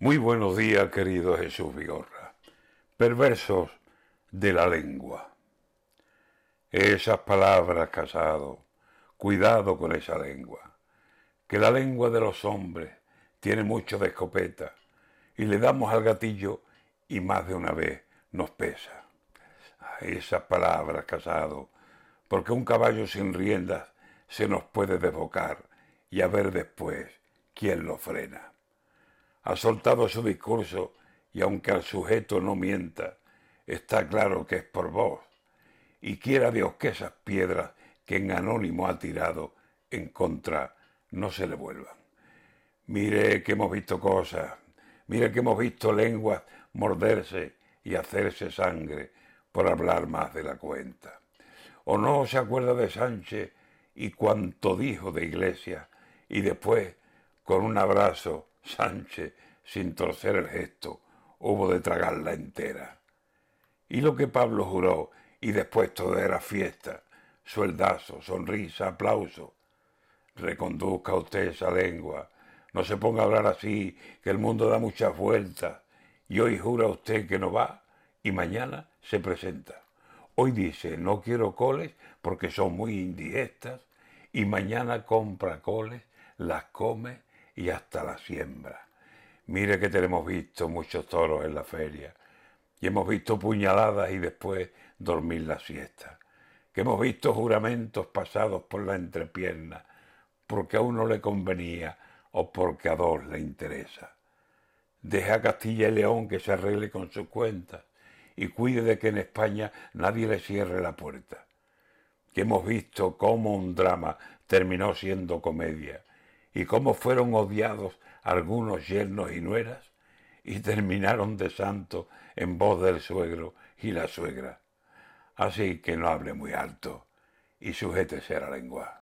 Muy buenos días, querido Jesús Vigorra. Perversos de la lengua. Esas palabras, casado, cuidado con esa lengua, que la lengua de los hombres tiene mucho de escopeta y le damos al gatillo y más de una vez nos pesa. Esas palabras, casado, porque un caballo sin riendas se nos puede desbocar y a ver después quién lo frena ha soltado su discurso y aunque al sujeto no mienta, está claro que es por vos. Y quiera Dios que esas piedras que en anónimo ha tirado en contra no se le vuelvan. Mire que hemos visto cosas, mire que hemos visto lenguas morderse y hacerse sangre por hablar más de la cuenta. ¿O no se acuerda de Sánchez y cuanto dijo de Iglesia y después, con un abrazo, Sánchez, sin torcer el gesto, hubo de tragarla entera. Y lo que Pablo juró, y después todo era fiesta, sueldazo, sonrisa, aplauso. Reconduzca usted esa lengua, no se ponga a hablar así, que el mundo da muchas vueltas, y hoy jura usted que no va, y mañana se presenta. Hoy dice, no quiero coles porque son muy indigestas, y mañana compra coles, las come y hasta la siembra. Mire que tenemos visto muchos toros en la feria, y hemos visto puñaladas y después dormir la siesta, que hemos visto juramentos pasados por la entrepierna, porque a uno le convenía o porque a dos le interesa. Deja a Castilla y León que se arregle con sus cuentas y cuide de que en España nadie le cierre la puerta. Que hemos visto cómo un drama terminó siendo comedia y cómo fueron odiados algunos yernos y nueras y terminaron de santo en voz del suegro y la suegra. Así que no hable muy alto y sujétese a la lengua.